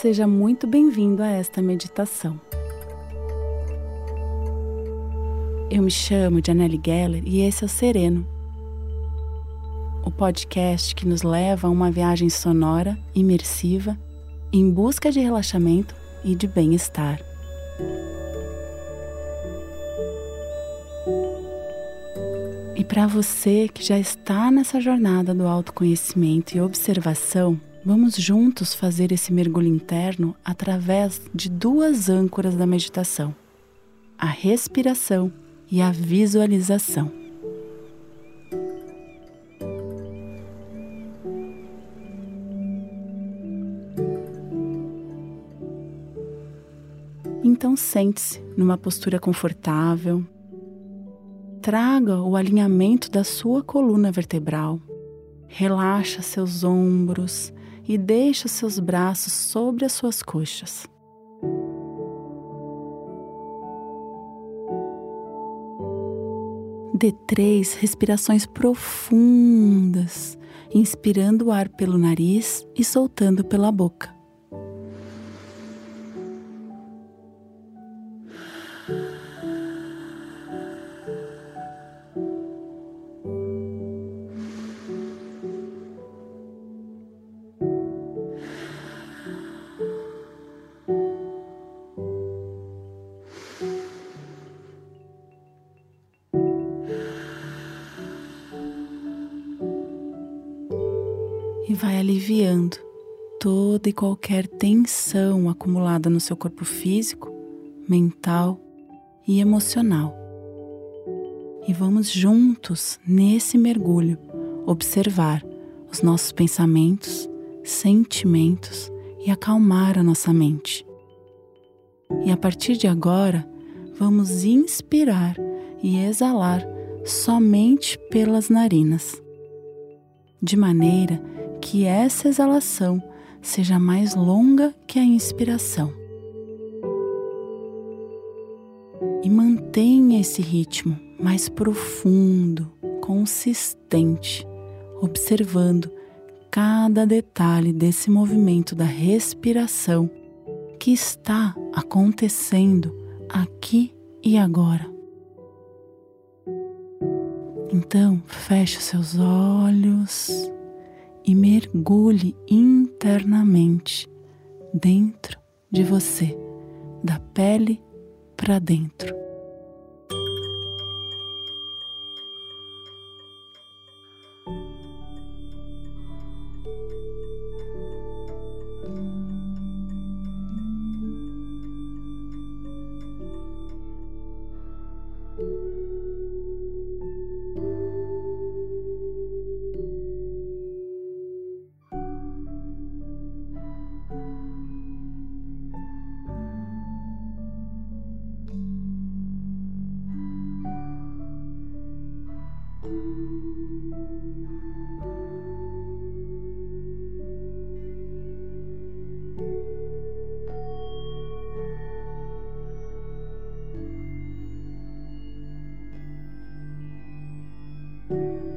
Seja muito bem-vindo a esta meditação. Eu me chamo Janelle Geller e esse é o Sereno, o podcast que nos leva a uma viagem sonora, imersiva, em busca de relaxamento e de bem-estar. E para você que já está nessa jornada do autoconhecimento e observação, vamos juntos fazer esse mergulho interno através de duas âncoras da meditação: a respiração e a visualização. Então sente-se numa postura confortável, traga o alinhamento da sua coluna vertebral. Relaxa seus ombros e deixa seus braços sobre as suas coxas. Dê três respirações profundas, inspirando o ar pelo nariz e soltando pela boca. Aliviando toda e qualquer tensão acumulada no seu corpo físico, mental e emocional. E vamos juntos nesse mergulho observar os nossos pensamentos, sentimentos e acalmar a nossa mente. E a partir de agora, vamos inspirar e exalar somente pelas narinas, de maneira que essa exalação seja mais longa que a inspiração. E mantenha esse ritmo mais profundo, consistente, observando cada detalhe desse movimento da respiração que está acontecendo aqui e agora. Então, feche seus olhos e mergulhe internamente dentro de você, da pele para dentro. you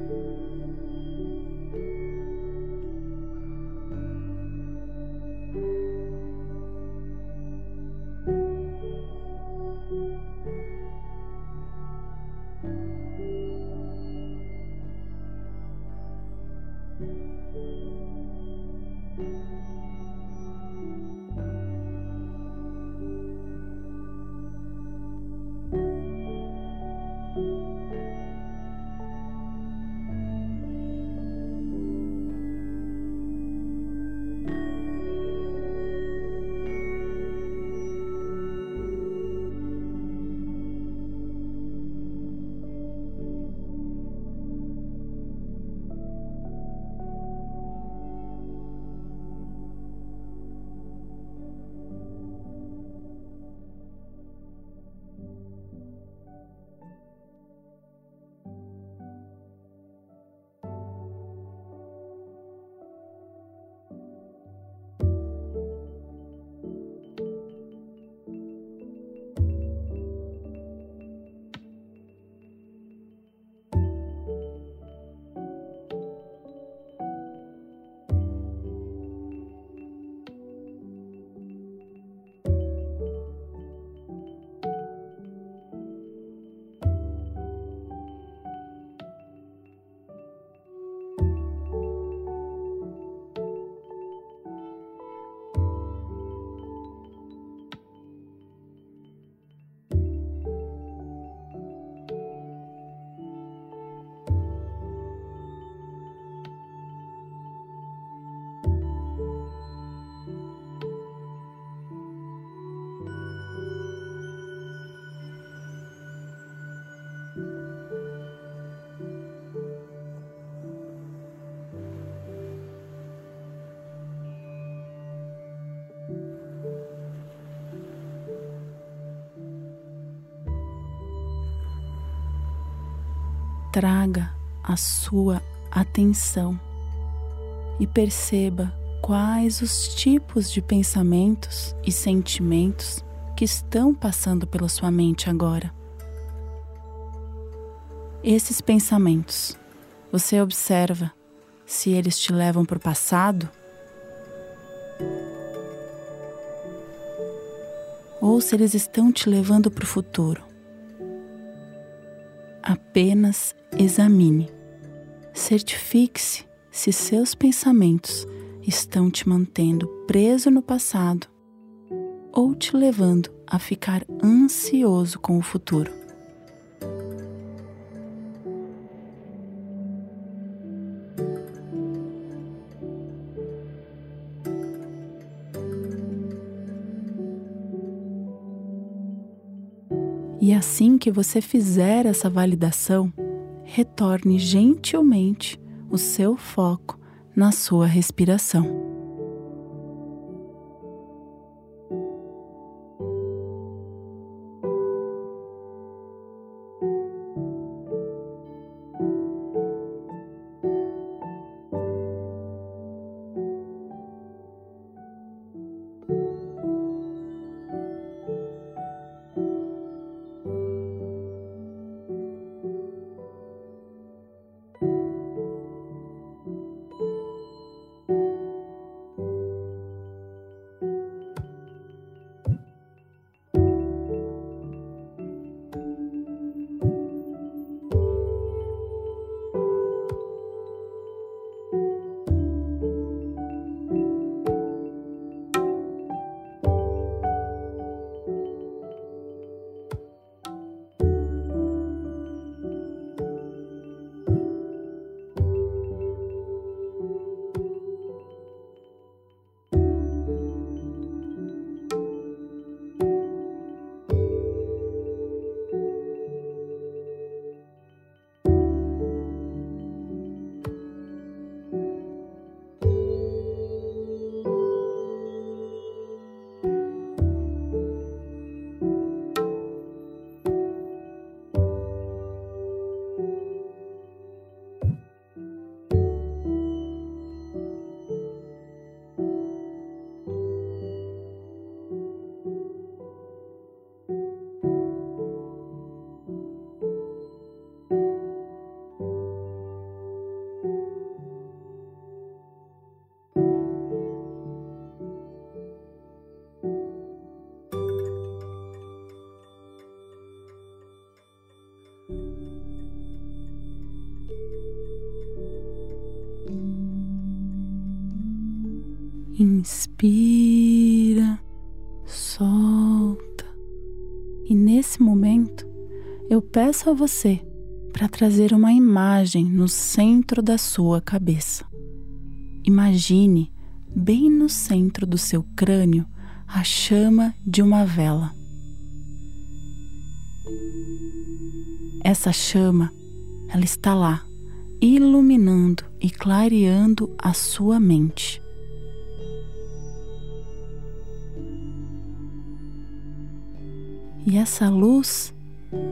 traga a sua atenção e perceba quais os tipos de pensamentos e sentimentos que estão passando pela sua mente agora. Esses pensamentos, você observa se eles te levam para o passado ou se eles estão te levando para o futuro. Apenas examine. Certifique-se se seus pensamentos estão te mantendo preso no passado ou te levando a ficar ansioso com o futuro. E assim que você fizer essa validação, retorne gentilmente o seu foco na sua respiração. Inspira, solta. E nesse momento, eu peço a você para trazer uma imagem no centro da sua cabeça. Imagine bem no centro do seu crânio a chama de uma vela. Essa chama, ela está lá, iluminando e clareando a sua mente. E essa luz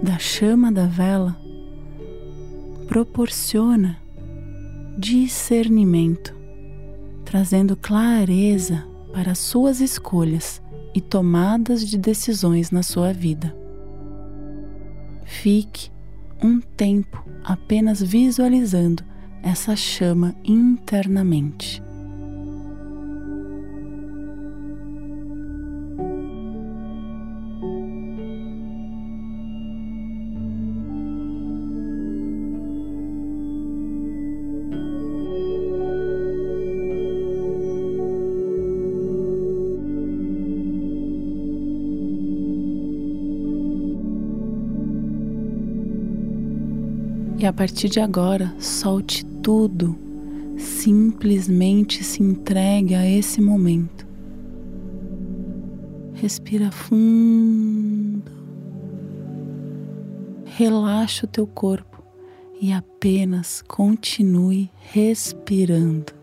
da chama da vela proporciona discernimento, trazendo clareza para suas escolhas e tomadas de decisões na sua vida. Fique um tempo apenas visualizando essa chama internamente. E a partir de agora, solte tudo, simplesmente se entregue a esse momento. Respira fundo. Relaxa o teu corpo e apenas continue respirando.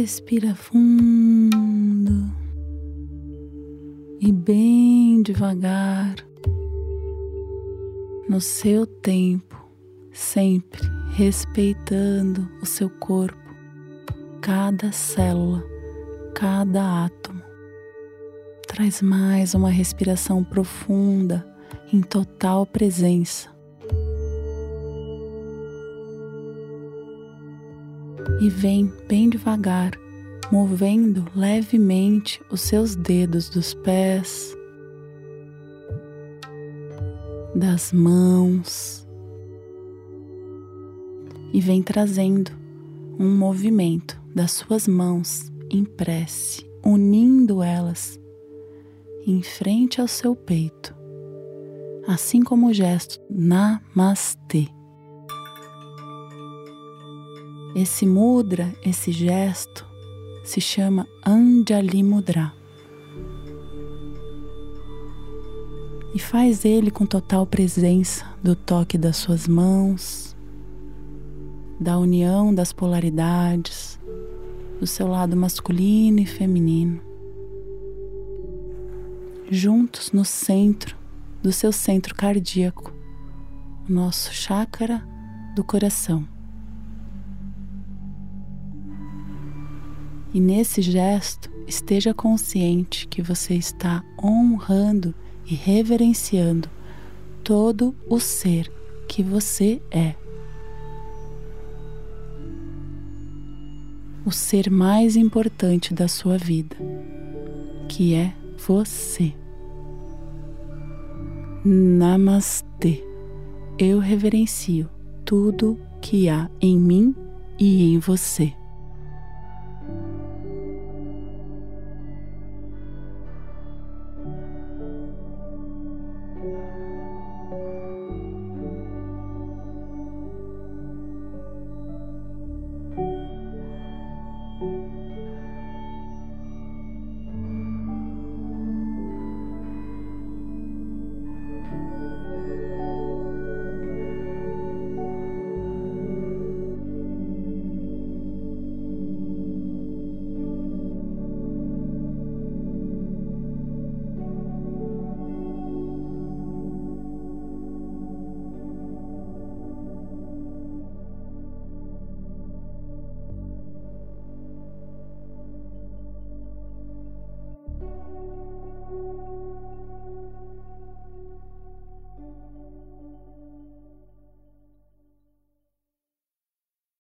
Respira fundo e bem devagar, no seu tempo, sempre respeitando o seu corpo, cada célula, cada átomo. Traz mais uma respiração profunda em total presença. E vem bem devagar, movendo levemente os seus dedos dos pés, das mãos, e vem trazendo um movimento das suas mãos em prece, unindo elas em frente ao seu peito assim como o gesto Namastê. Esse mudra, esse gesto, se chama Anjali Mudra. E faz ele com total presença do toque das suas mãos, da união das polaridades, do seu lado masculino e feminino, juntos no centro do seu centro cardíaco, o nosso chácara do coração. E nesse gesto, esteja consciente que você está honrando e reverenciando todo o ser que você é. O ser mais importante da sua vida, que é você. Namastê. Eu reverencio tudo que há em mim e em você.